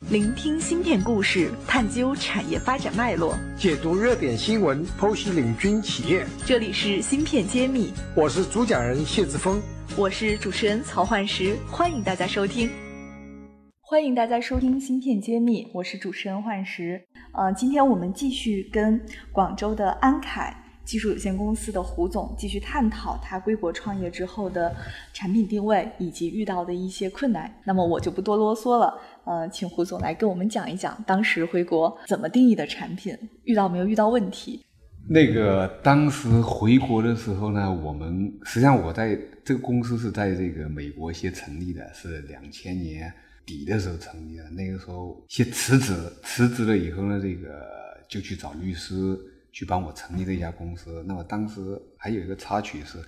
聆听芯片故事，探究产业发展脉络，解读热点新闻，剖析领军企业。这里是芯片揭秘，我是主讲人谢志峰，我是主持人曹焕石，欢迎大家收听。欢迎大家收听芯片揭秘，我是主持人焕石。呃，今天我们继续跟广州的安凯技术有限公司的胡总继续探讨他归国创业之后的产品定位以及遇到的一些困难。那么我就不多啰嗦了。呃，请胡总来跟我们讲一讲，当时回国怎么定义的产品，遇到没有遇到问题？那个当时回国的时候呢，我们实际上我在这个公司是在这个美国先成立的，是两千年底的时候成立的。那个时候先辞职，辞职了以后呢，这个就去找律师去帮我成立这家公司。那么当时还有一个插曲是，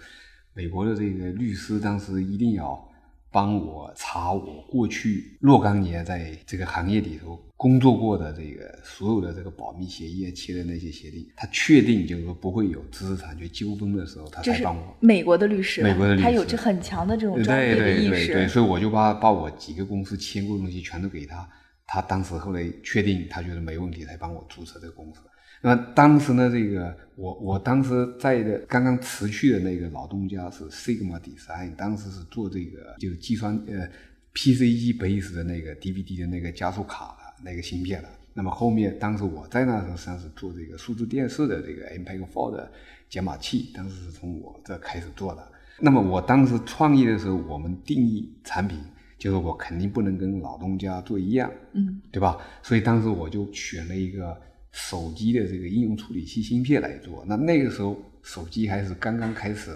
美国的这个律师当时一定要。帮我查我过去若干年在这个行业里头工作过的这个所有的这个保密协议签的那些协定，他确定就是说不会有知识产权纠纷的时候，他才帮我。美国的律师，美国的律师，他有着很强的这种专业的意识。对，所以我就把把我几个公司签过的东西全都给他，他当时后来确定他觉得没问题，才帮我注册这个公司。那么当时呢，这个我我当时在的刚刚辞去的那个老东家是 Sigma Design，当时是做这个就是计算呃 PCE base 的那个 DVD 的那个加速卡的那个芯片的。那么后面当时我在那时候实际上是做这个数字电视的这个 MPEG-4 的解码器，当时是从我这开始做的。那么我当时创业的时候，我们定义产品就是我肯定不能跟老东家做一样，嗯，对吧？所以当时我就选了一个。手机的这个应用处理器芯片来做，那那个时候手机还是刚刚开始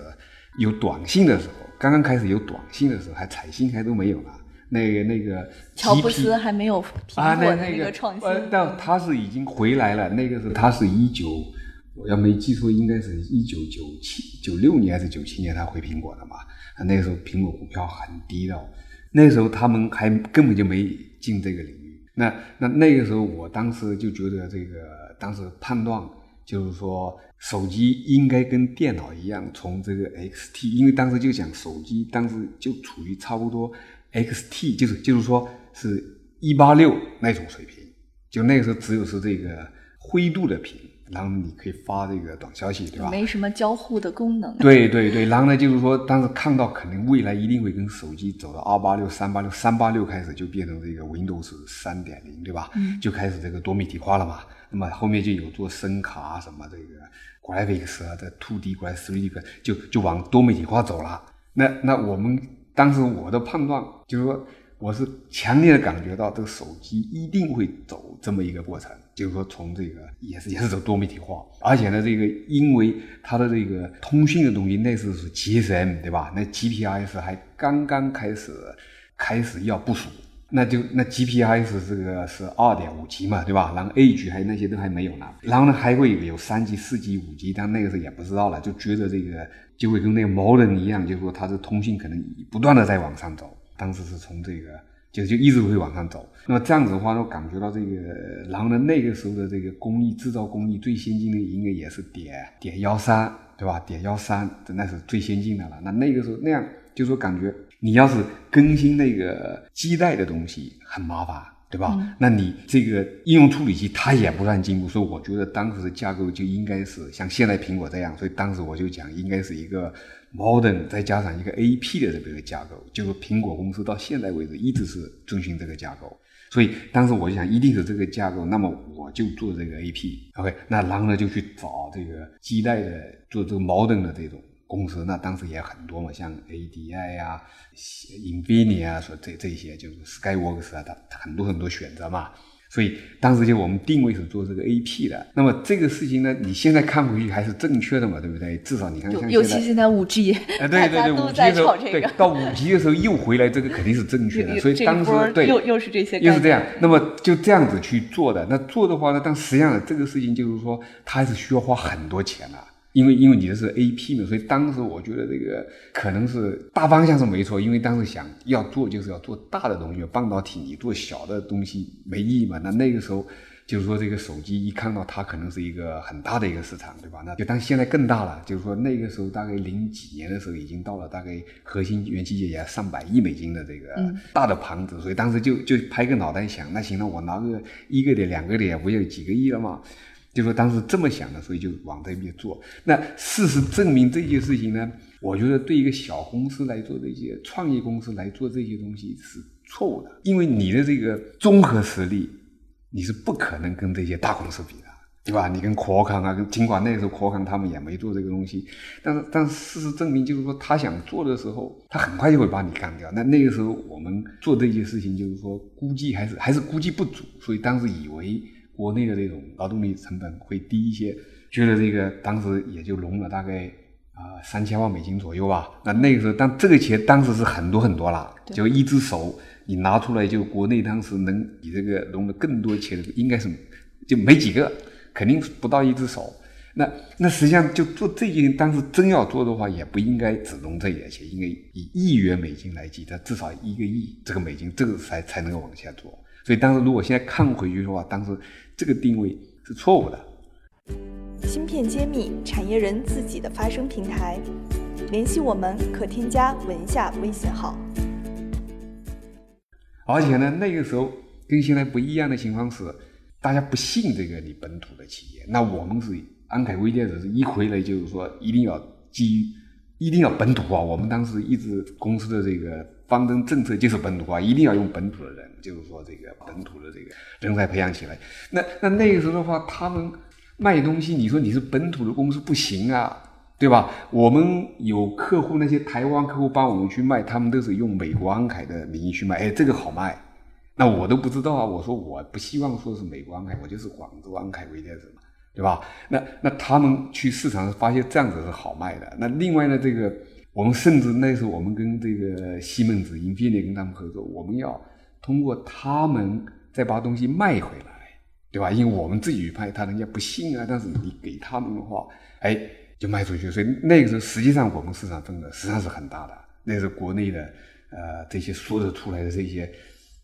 有短信的时候，刚刚开始有短信的时候，还彩信还都没有呢。那个那个乔布斯还没有苹果的那个创新，但他是已经回来了。那个时候他是一九，我要没记错，应该是一九九七九六年还是九七年他回苹果的嘛？那个时候苹果股票很低的，那时候他们还根本就没进这个领域。那那那个时候，我当时就觉得这个，当时判断就是说，手机应该跟电脑一样，从这个 XT，因为当时就想手机，当时就处于差不多 XT，就是就是说是一八六那种水平，就那个时候只有是这个灰度的屏。然后你可以发这个短消息，对吧？没什么交互的功能。对对对，然后呢，就是说，当时看到肯定未来一定会跟手机走到二八六、三八六、三八六开始就变成这个 Windows 三点零，对吧？嗯。就开始这个多媒体化了嘛。那么后面就有做声卡什么这个 Graphics 啊，这 Two D、Graphics、Three D，就就往多媒体化走了。那那我们当时我的判断就是说。我是强烈的感觉到这个手机一定会走这么一个过程，就是说从这个也是也是走多媒体化，而且呢，这个因为它的这个通讯的东西那时候是 GSM 对吧？那 GPS 还刚刚开始开始要部署，那就那 GPS 这个是二点五 G 嘛对吧？然后 A G 还有那些都还没有呢，然后呢还会有三 G、四 G、五 G，但那个时候也不知道了，就觉得这个就会跟那个毛人一样，就是说它的通信可能不断的在往上走。当时是从这个就就一直会往上走，那么这样子的话，我感觉到这个，然后呢，那个时候的这个工艺制造工艺最先进的应该也是点点幺三，对吧？点幺三，那是最先进的了。那那个时候那样，就说感觉你要是更新那个基带的东西很麻烦。对吧？那你这个应用处理器它也不算进步，所以我觉得当时的架构就应该是像现在苹果这样，所以当时我就讲应该是一个 modern 再加上一个 AP 的这个架构，就是苹果公司到现在为止一直是遵循这个架构，所以当时我就想一定是这个架构，那么我就做这个 AP，OK，那然后呢就去找这个基带的做这个 modern 的这种。公司那当时也很多嘛，像 ADI 呀、Infineon 啊，说这这些就是 Skyworks 啊，它很多很多选择嘛。所以当时就我们定位是做这个 AP 的。那么这个事情呢，你现在看回去还是正确的嘛，对不对？至少你看，像尤其现在五 G，对 对对，五 G 的时候，对到五 G 的时候又回来，这个肯定是正确的。所以当时对又又是这些，又是这样。那么就这样子去做的。那做的话呢，但实际上这个事情就是说，它还是需要花很多钱的。因为因为你的是 A P 嘛，所以当时我觉得这个可能是大方向是没错，因为当时想要做就是要做大的东西，半导体你做小的东西没意义嘛。那那个时候就是说这个手机一看到它可能是一个很大的一个市场，对吧？那就但现在更大了，就是说那个时候大概零几年的时候已经到了大概核心元器件也上百亿美金的这个大的盘子，所以当时就就拍个脑袋想，那行了，我拿个一个点两个点，不就几个亿了吗？就说当时这么想的，所以就往这边做。那事实证明这件事情呢，我觉得对一个小公司来做这些创业公司来做这些东西是错误的，因为你的这个综合实力，你是不可能跟这些大公司比的，对吧？你跟阔康啊，尽管那时候阔康他们也没做这个东西，但是但是事实证明，就是说他想做的时候，他很快就会把你干掉。那那个时候我们做这些事情，就是说估计还是还是估计不足，所以当时以为。国内的这种劳动力成本会低一些，觉得这个当时也就融了大概啊三千万美金左右吧。那那个时候，但这个钱当时是很多很多了，就一只手你拿出来，就国内当时能比这个融的更多钱的，应该是就没几个，肯定不到一只手。那那实际上就做这件，当时真要做的话，也不应该只融这点钱，应该以亿元美金来计，它至少一个亿这个美金，这个才才能够往下做。所以当时如果现在看回去的话，当时这个定位是错误的。芯片揭秘，产业人自己的发声平台，联系我们可添加文下微信号。而且呢，那个时候跟现在不一样的情况是，大家不信这个你本土的企业。那我们是安凯微电子，是一回来就是说一定要基于一定要本土化。我们当时一直公司的这个方针政策就是本土化，一定要用本土的人。就是说，这个本土的这个人才培养起来，那那那个时候的话，他们卖东西，你说你是本土的公司不行啊，对吧？我们有客户，那些台湾客户帮我们去卖，他们都是用美国安凯的名义去卖，哎，这个好卖。那我都不知道啊，我说我不希望说是美国安凯，我就是广州安凯微电子嘛，对吧？那那他们去市场发现这样子是好卖的。那另外呢，这个我们甚至那时候我们跟这个西门子、英飞利跟他们合作，我们要。通过他们再把东西卖回来，对吧？因为我们自己去拍，他人家不信啊。但是你给他们的话，哎，就卖出去。所以那个时候，实际上我们市场份额实际上是很大的。那是国内的，呃，这些说得出来的这些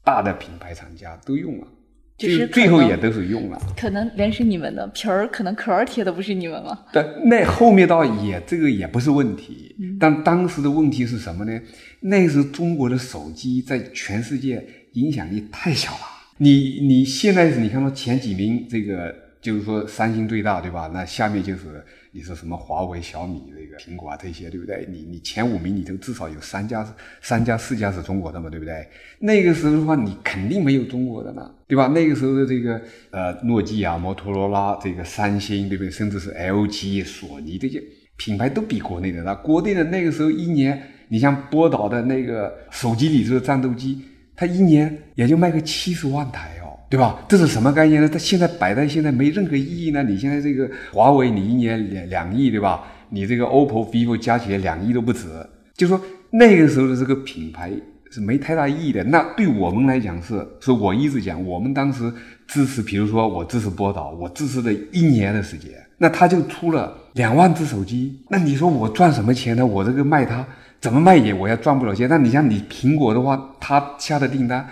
大的品牌厂家都用了，就是最后也都是用了。可能连是你们的皮儿，可能壳儿贴的不是你们吗？对，那后面倒也这个也不是问题。但当时的问题是什么呢？那时中国的手机在全世界。影响力太小了。你你现在是你看到前几名，这个就是说三星最大，对吧？那下面就是你说什么华为、小米、这个苹果啊这些，对不对？你你前五名，你都至少有三家、三家、四家是中国的嘛，对不对？那个时候的话，你肯定没有中国的呢，对吧？那个时候的这个呃，诺基亚、摩托罗拉、这个三星，对不对？甚至是 LG、索尼这些品牌都比国内的大。国内的那个时候一年，你像波导的那个手机里头的战斗机。它一年也就卖个七十万台哦，对吧？这是什么概念呢？它现在摆在现在没任何意义呢。你现在这个华为，你一年两两亿，对吧？你这个 OPPO、vivo 加起来两亿都不止。就说那个时候的这个品牌是没太大意义的。那对我们来讲是，是我一直讲，我们当时支持，比如说我支持波导，我支持了一年的时间，那他就出了两万只手机，那你说我赚什么钱呢？我这个卖它。怎么卖也我也赚不了钱。那你像你苹果的话，他下的订单，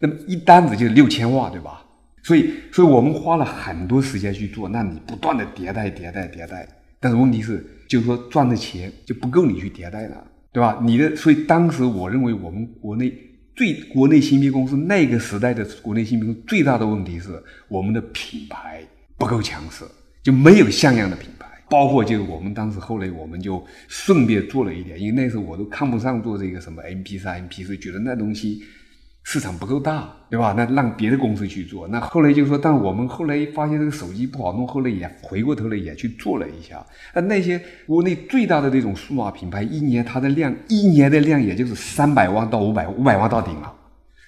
那么一单子就六千万，对吧？所以，所以我们花了很多时间去做。那你不断的迭代、迭代、迭代，但是问题是，就是说赚的钱就不够你去迭代了，对吧？你的，所以当时我认为我们国内最国内芯片公司那个时代的国内芯片公司最大的问题是我们的品牌不够强势，就没有像样的品牌。包括就是我们当时后来我们就顺便做了一点，因为那时候我都看不上做这个什么 M P 三、M P 四，觉得那东西市场不够大，对吧？那让别的公司去做。那后来就说，但我们后来发现这个手机不好弄，后来也回过头来也去做了一下。那那些国内最大的这种数码品牌，一年它的量，一年的量也就是三百万到五百五百万到顶了，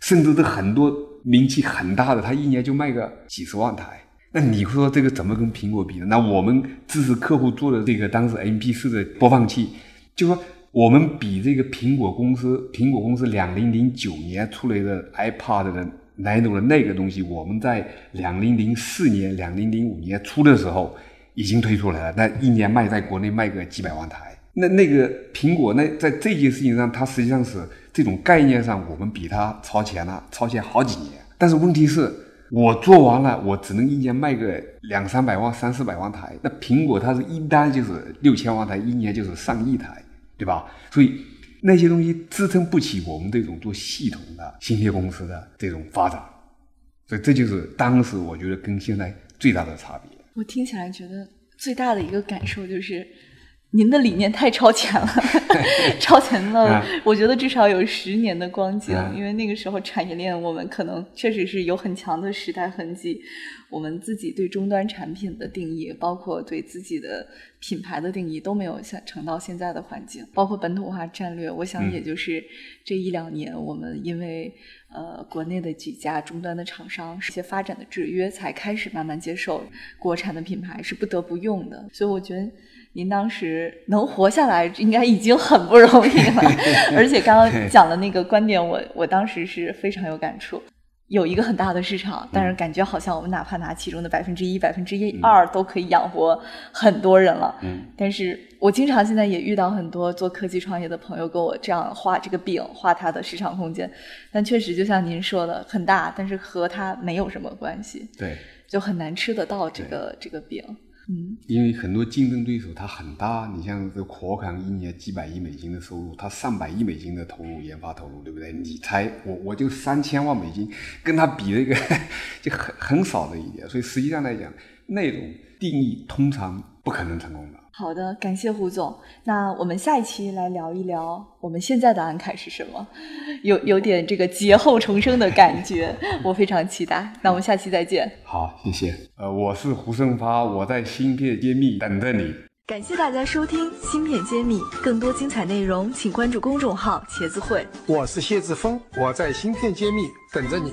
甚至是很多名气很大的，它一年就卖个几十万台。那你说这个怎么跟苹果比呢？那我们支持客户做的这个当时 M P 四的播放器，就说我们比这个苹果公司，苹果公司两零零九年出来的 iPad 的 Nano 的那个东西，我们在两零零四年、两零零五年出的时候，已经推出来了，那一年卖在国内卖个几百万台。那那个苹果那在这件事情上，它实际上是这种概念上，我们比它超前了，超前好几年。但是问题是，我做完了，我只能一年卖个两三百万、三四百万台。那苹果它是一单就是六千万台，一年就是上亿台，对吧？所以。那些东西支撑不起我们这种做系统的芯片公司的这种发展，所以这就是当时我觉得跟现在最大的差别。我听起来觉得最大的一个感受就是，您的理念太超前了，超前了，我觉得至少有十年的光景，因为那个时候产业链我们可能确实是有很强的时代痕迹。我们自己对终端产品的定义，包括对自己的品牌的定义，都没有像成到现在的环境。包括本土化战略，我想也就是这一两年，我们因为呃国内的几家终端的厂商一些发展的制约，才开始慢慢接受国产的品牌是不得不用的。所以我觉得您当时能活下来，应该已经很不容易了。而且刚刚讲的那个观点，我我当时是非常有感触。有一个很大的市场，但是感觉好像我们哪怕拿其中的百分之一、百分之一二都可以养活很多人了。嗯，但是我经常现在也遇到很多做科技创业的朋友跟我这样画这个饼，画它的市场空间，但确实就像您说的很大，但是和它没有什么关系。对，就很难吃得到这个这个饼。嗯，因为很多竞争对手他很大，你像这国康一年几百亿美金的收入，他上百亿美金的投入研发投入，对不对？你才我我就三千万美金，跟他比这个 就很很少的一点，所以实际上来讲，那种定义通常不可能成功的。好的，感谢胡总。那我们下一期来聊一聊我们现在的安凯是什么，有有点这个劫后重生的感觉，我非常期待。那我们下期再见。好，谢谢。呃，我是胡胜发，我在芯片揭秘等着你。感谢大家收听芯片揭秘，更多精彩内容请关注公众号茄子会。我是谢志峰，我在芯片揭秘等着你。